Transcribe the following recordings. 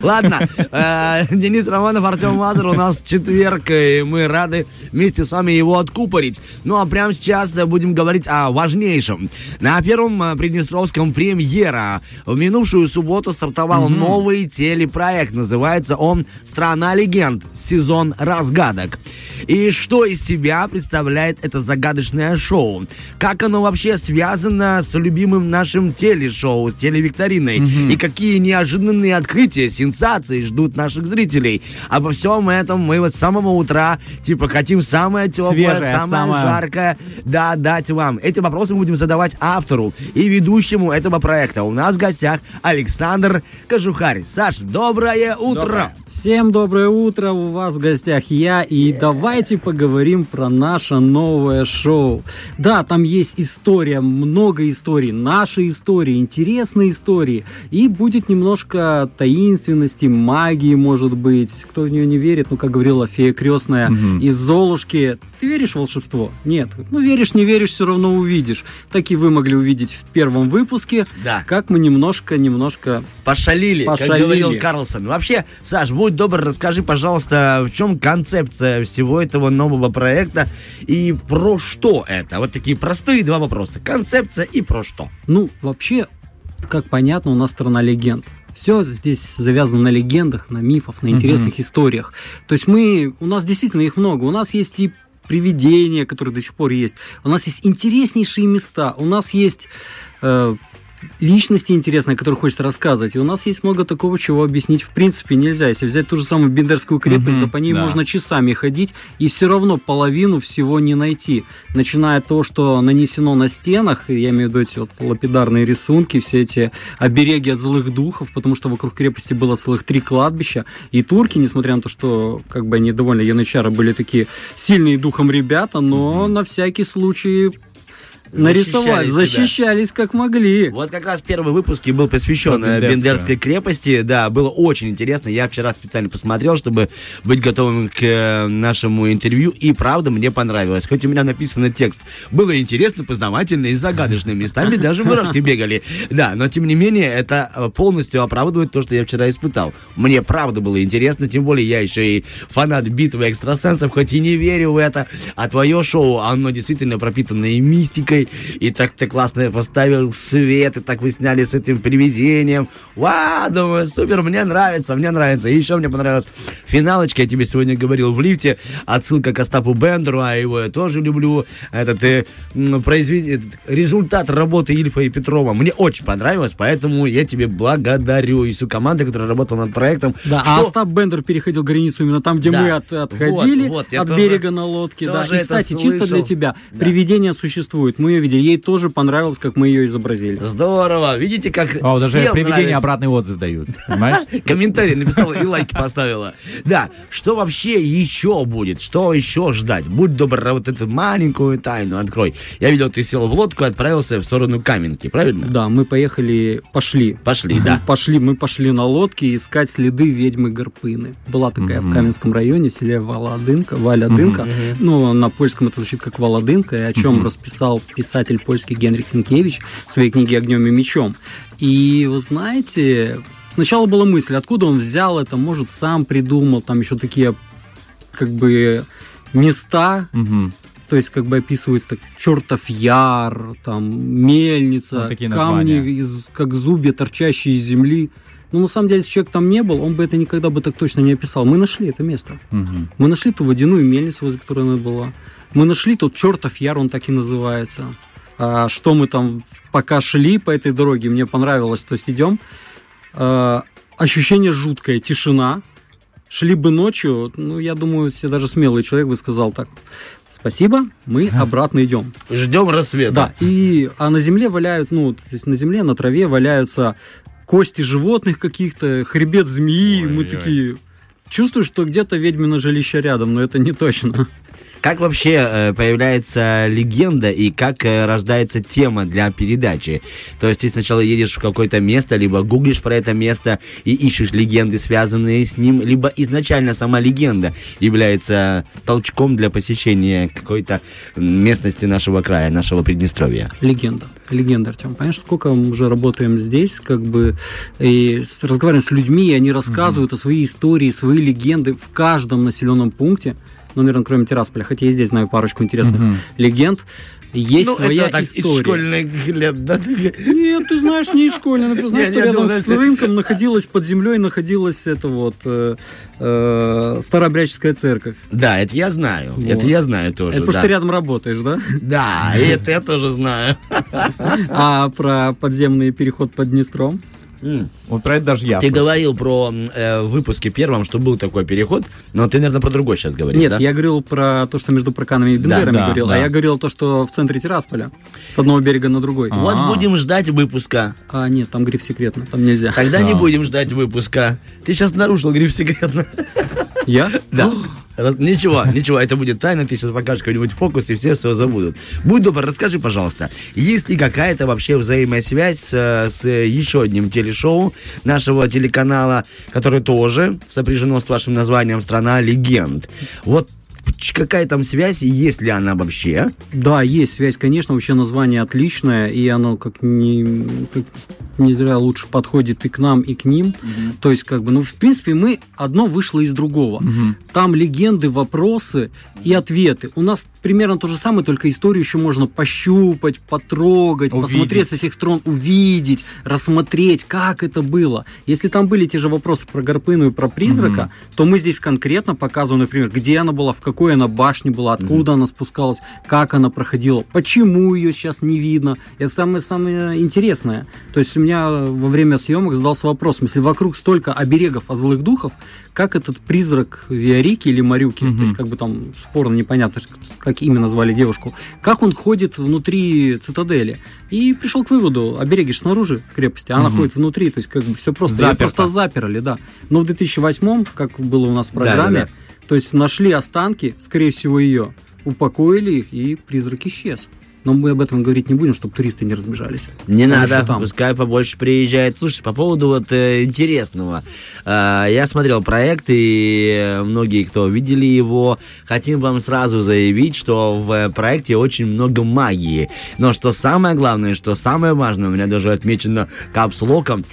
Ладно, э, Денис Романов, Артем Мазур, у нас четверг, и мы рады вместе с вами его откупорить. Ну а прямо сейчас будем говорить о важнейшем. На первом э, Приднестровском премьера в минувшую субботу стартовал mm-hmm. новый телепроект. Называется он «Страна легенд. Сезон разгадок». И что из себя представляет это загадочное шоу? Как оно вообще связано с любимым нашим телешоу, с телевикториной? Mm-hmm. И какие неожиданные открытия сенсации ждут наших зрителей. Обо всем этом мы вот с самого утра, типа, хотим самое теплое, Свежее, самое, самое жаркое, да, дать вам. Эти вопросы мы будем задавать автору и ведущему этого проекта. У нас в гостях Александр Кожухарь. Саш, доброе утро! Доброе. Всем доброе утро, у вас в гостях я, и давайте поговорим про наше новое шоу. Да, там есть история, много историй, наши истории, интересные истории, и будет немножко таинственности, магии, может быть. Кто в нее не верит, ну, как говорила фея крестная угу. из Золушки, ты веришь в волшебство? Нет. Ну, веришь, не веришь, все равно увидишь. Так и вы могли увидеть в первом выпуске, да. как мы немножко-немножко пошалили, пошалили, как говорил Карлсон. Вообще, Саш, будь добр, расскажи, пожалуйста, в чем концепция всего этого нового проекта и про что это? Вот такие простые два вопроса. Концепция и про что? Ну, вообще, как понятно, у нас страна легенд. Все здесь завязано на легендах, на мифах, на интересных uh-huh. историях. То есть мы, у нас действительно их много. У нас есть и привидения, которые до сих пор есть. У нас есть интереснейшие места. У нас есть э, личности интересные, которые хочется рассказывать. И у нас есть много такого, чего объяснить в принципе нельзя. Если взять ту же самую Бендерскую крепость, mm-hmm, да по ней да. можно часами ходить, и все равно половину всего не найти. Начиная от того, что нанесено на стенах, я имею в виду эти вот лапидарные рисунки, все эти обереги от злых духов, потому что вокруг крепости было целых три кладбища. И турки, несмотря на то, что как бы они довольно янычары были такие сильные духом ребята, но mm-hmm. на всякий случай нарисовать, защищались как могли. Вот как раз первый выпуск и был посвящен э, Бендерской крепости. Да, было очень интересно. Я вчера специально посмотрел, чтобы быть готовым к э, нашему интервью. И правда, мне понравилось. Хоть у меня написан текст. Было интересно, познавательно и загадочно. Местами даже мурашки бегали. Да, но тем не менее, это э, полностью оправдывает то, что я вчера испытал. Мне правда было интересно, тем более я еще и фанат битвы экстрасенсов, хоть и не верю в это. А твое шоу, оно действительно пропитано и мистикой, музыкой, и так ты классно поставил свет, и так вы сняли с этим привидением. Вау, думаю, супер, мне нравится, мне нравится. И еще мне понравилась финалочка, я тебе сегодня говорил в лифте, отсылка к Остапу Бендеру, а его я тоже люблю. Этот э, произвед... результат работы Ильфа и Петрова мне очень понравилось, поэтому я тебе благодарю и всю команду, которая работала над проектом. Да, а что... а Остап Бендер переходил границу именно там, где да. мы от, отходили вот, вот, от тоже, берега на лодке. Да. И, кстати, чисто для тебя, да. привидение существует. Мы ее видели. Ей тоже понравилось, как мы ее изобразили. Здорово. Видите, как О, даже привидения обратный отзыв дают. Понимаешь? Комментарий написала и лайки поставила. Да. Что вообще еще будет? Что еще ждать? Будь добр, вот эту маленькую тайну открой. Я видел, ты сел в лодку и отправился в сторону Каменки, правильно? Да, мы поехали, пошли. Пошли, да. Пошли, мы пошли на лодке искать следы ведьмы Гарпыны. Была такая в Каменском районе, в селе Валадынка, Валядынка. Ну, на польском это звучит как Валадынка, и о чем расписал писатель польский Генрих Сенкевич в своей книге «Огнем и мечом». И вы знаете, сначала была мысль, откуда он взял это, может, сам придумал, там еще такие как бы места, угу. то есть как бы описывается так чертов яр, там мельница, вот камни из, как зубья, торчащие из земли. Но на самом деле, если человек там не был, он бы это никогда бы так точно не описал. Мы нашли это место. Угу. Мы нашли ту водяную мельницу, возле которой она была. Мы нашли тот чертов яр, он так и называется. А, что мы там пока шли по этой дороге, мне понравилось, то есть идем. А, ощущение жуткое, тишина. Шли бы ночью, ну, я думаю, все даже смелый человек бы сказал так. Спасибо, мы обратно идем. Ждем рассвета. Да, и а на земле валяются, ну, то есть на земле, на траве валяются кости животных каких-то, хребет змеи. Ой, мы ой. такие, чувствую, что где-то ведьмино жилище рядом, но это не точно. Как вообще э, появляется легенда и как э, рождается тема для передачи? То есть ты сначала едешь в какое-то место, либо гуглишь про это место и ищешь легенды, связанные с ним, либо изначально сама легенда является толчком для посещения какой-то местности нашего края, нашего Приднестровья. Легенда. Легенда, Артем. Понимаешь, сколько мы уже работаем здесь, как бы, и разговариваем с людьми, и они рассказывают mm-hmm. о своей истории, свои легенды в каждом населенном пункте ну, наверное, кроме Тирасполя, хотя я здесь знаю парочку интересных угу. легенд. Есть ну, своя это так, история. Из школьных лет, да? Нет, ты знаешь, не из школьных. Например, знаешь, что рядом с рынком находилась, под землей находилась это вот э, э, Старообрядческая церковь. Да, это я знаю. Вот. Это я знаю тоже. Это потому что ты рядом работаешь, да? Да, это я тоже знаю. А про подземный переход под Днестром? Mm. Вот про это даже я. Ты слышал. говорил про э, выпуске первом, что был такой переход, но ты, наверное, про другой сейчас говоришь, Нет, да? я говорил про то, что между Проканами и Бендерами да, говорил, а да. а я говорил то, что в центре Тирасполя, с одного берега на другой. А-а-а. Вот будем ждать выпуска. А, нет, там гриф секретно, там нельзя. Тогда а. не будем ждать выпуска. Ты сейчас нарушил гриф секретно. Я? Да. Ничего, ничего, это будет тайна, ты сейчас покажешь какой-нибудь фокус, и все все забудут. Будь добр, расскажи, пожалуйста, есть ли какая-то вообще взаимосвязь с, с еще одним телешоу нашего телеканала, который тоже сопряжено с вашим названием «Страна легенд». Вот какая там связь, и есть ли она вообще? Да, есть связь, конечно, вообще название отличное, и оно как не, как не зря лучше подходит и к нам, и к ним. Угу. То есть, как бы, ну, в принципе, мы одно вышло из другого. Угу. Там легенды, вопросы и ответы. У нас примерно то же самое, только историю еще можно пощупать, потрогать, увидеть. посмотреть со всех сторон, увидеть, рассмотреть, как это было. Если там были те же вопросы про Гарпыну и про призрака, угу. то мы здесь конкретно показываем, например, где она была, в какой она башне была, откуда угу. она спускалась, как она проходила, почему ее сейчас не видно. Это самое-самое интересное. То есть у меня во время съемок задался вопросом, если вокруг столько оберегов от злых духов, как этот призрак Виарики или Марюки, угу. то есть как бы там спорно непонятно, как именно звали девушку, как он ходит внутри цитадели. И пришел к выводу, обереги снаружи крепости, а она угу. ходит внутри, то есть как бы все просто, Заперто. просто заперли, да. Но в 2008, как было у нас в программе, да, да, да то есть нашли останки, скорее всего, ее, упокоили их, и призрак исчез. Но мы об этом говорить не будем, чтобы туристы не разбежались. Не Потому надо, там... пускай побольше приезжает. Слушай, по поводу вот э, интересного. Э, я смотрел проект, и многие, кто видели его, хотим вам сразу заявить, что в проекте очень много магии. Но что самое главное, что самое важное, у меня даже отмечено капслоком,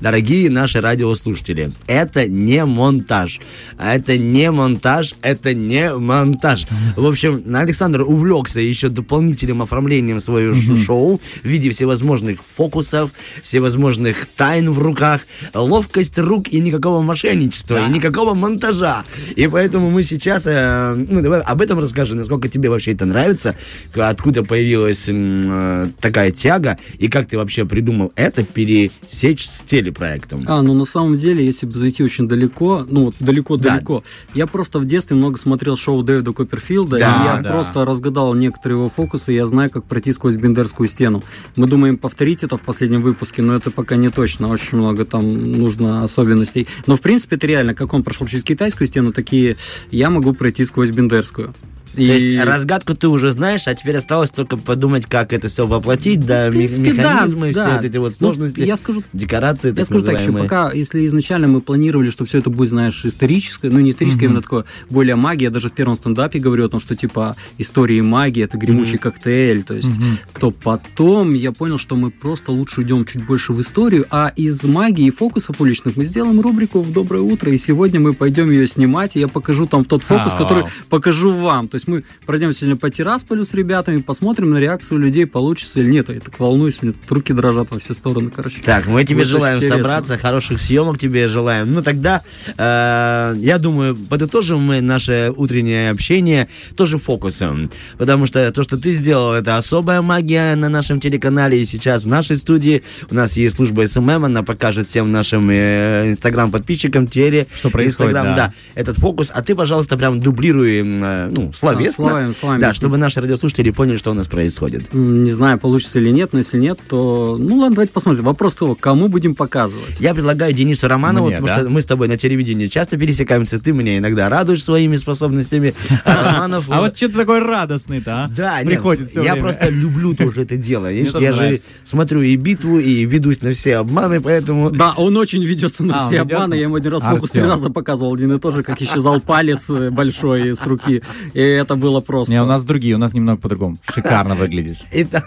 Дорогие наши радиослушатели, это не монтаж. Это не монтаж, это не монтаж. В общем, Александр увлекся еще дополнительным оформлением своего mm-hmm. шоу в виде всевозможных фокусов, всевозможных тайн в руках, ловкость рук и никакого мошенничества, да. и никакого монтажа. И поэтому мы сейчас, э, ну, давай об этом расскажи, насколько тебе вообще это нравится, откуда появилась э, такая тяга, и как ты вообще придумал это пересечь с проектом? А, ну на самом деле, если бы зайти очень далеко, ну далеко-далеко, да. я просто в детстве много смотрел шоу Дэвида Копперфилда, да, и я да. просто разгадал некоторые его фокусы, и я знаю, как пройти сквозь Бендерскую стену. Мы думаем повторить это в последнем выпуске, но это пока не точно, очень много там нужно особенностей. Но в принципе это реально, как он прошел через китайскую стену, такие я могу пройти сквозь Бендерскую. И... То есть разгадку ты уже знаешь, а теперь осталось только подумать, как это все воплотить, да, принципе, механизмы, да, все да. эти вот ну, сложности, ну, я скажу, декорации, Я скажу так, что пока, если изначально мы планировали, что все это будет, знаешь, историческое, ну не историческое, mm-hmm. именно такое, более магия, даже в первом стендапе говорю о том, что типа истории магии, это гремучий mm-hmm. коктейль, то есть, mm-hmm. то потом я понял, что мы просто лучше идем чуть больше в историю, а из магии и фокусов уличных мы сделаем рубрику в «Доброе утро», и сегодня мы пойдем ее снимать, и я покажу там тот фокус, а, который покажу вам, то есть есть мы пройдем сегодня по Тирасполю с ребятами, посмотрим на реакцию людей, получится или нет. Я так волнуюсь, мне руки дрожат во все стороны, короче. Так, мы тебе желаем собраться, хороших съемок тебе желаем. Ну тогда, э, я думаю, подытожим мы наше утреннее общение тоже фокусом. Потому что то, что ты сделал, это особая магия на нашем телеканале. И сейчас в нашей студии у нас есть служба СММ, она покажет всем нашим э, инстаграм-подписчикам, теле, что происходит, инстаграм, да. да, этот фокус. А ты, пожалуйста, прям дублируй, э, ну, славь словесно. словами, словами да, чтобы наши радиослушатели поняли, что у нас происходит. Не знаю, получится или нет, но если нет, то... Ну ладно, давайте посмотрим. Вопрос того, кому будем показывать? Я предлагаю Денису Романову, Мне, потому да? что мы с тобой на телевидении часто пересекаемся, ты меня иногда радуешь своими способностями, а Романов... А вот что ты такой радостный-то, а? Да, Приходит все я просто люблю тоже это дело. Я же смотрю и битву, и ведусь на все обманы, поэтому... Да, он очень ведется на А, все обманы. Я ему один раз фокус три раза показывал, один и тоже, как исчезал палец э, большой с руки. И это было просто... Не, у нас другие, у нас немного по-другому. Шикарно выглядишь. Это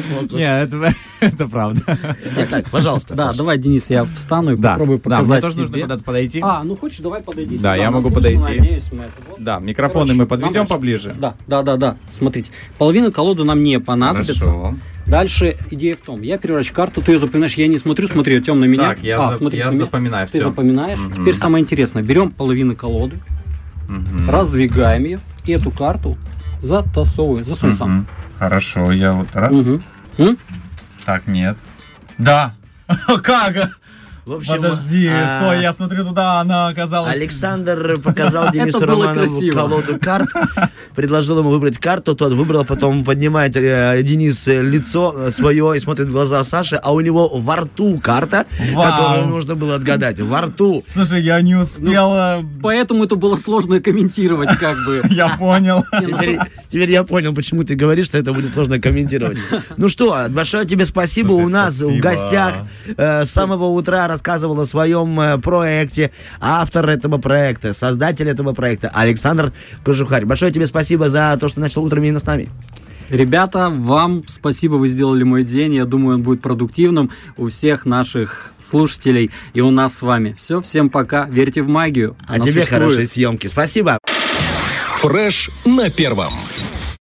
фокус. Не, это, правда. Итак, пожалуйста, Да, давай, Денис, я встану и попробую да, мне показать тоже нужно куда-то подойти. А, ну хочешь, давай подойди Да, я могу подойти. Да, микрофоны мы подведем поближе. Да, да, да, да. Смотрите, половина колоды нам не понадобится. Хорошо. Дальше идея в том, я переворачиваю карту, ты ее запоминаешь, я не смотрю, смотри, Тем на меня. Так, я а, за- смотри я на меня. запоминаю Ты всё. запоминаешь. Теперь самое интересное, берем половину колоды, раздвигаем ее, и эту карту затасовываем, засунь сам. Мгм. Хорошо, я вот раз. М? Так, нет. Да. Как? В общем, Подожди, а, стой, я смотрю туда, она оказалась... Александр показал Денису Романову красиво. колоду карт, предложил ему выбрать карту, тот выбрал, потом поднимает э, Денис э, лицо э, свое и смотрит в глаза Саши, а у него во рту карта, Вау. которую нужно было отгадать. Во рту. Слушай, я не успела... Поэтому это было сложно комментировать, как бы. Я понял. Теперь, теперь я понял, почему ты говоришь, что это будет сложно комментировать. Ну что, большое тебе спасибо. Слушай, У нас спасибо. в гостях э, с самого утра рассказывал о своем э, проекте автор этого проекта, создатель этого проекта Александр Кожухарь. Большое тебе спасибо за то, что начал утром именно с нами. Ребята, вам спасибо, вы сделали мой день. Я думаю, он будет продуктивным у всех наших слушателей и у нас с вами. Все, всем пока. Верьте в магию. А Она тебе существует. хорошей съемки. Спасибо. Фреш на первом.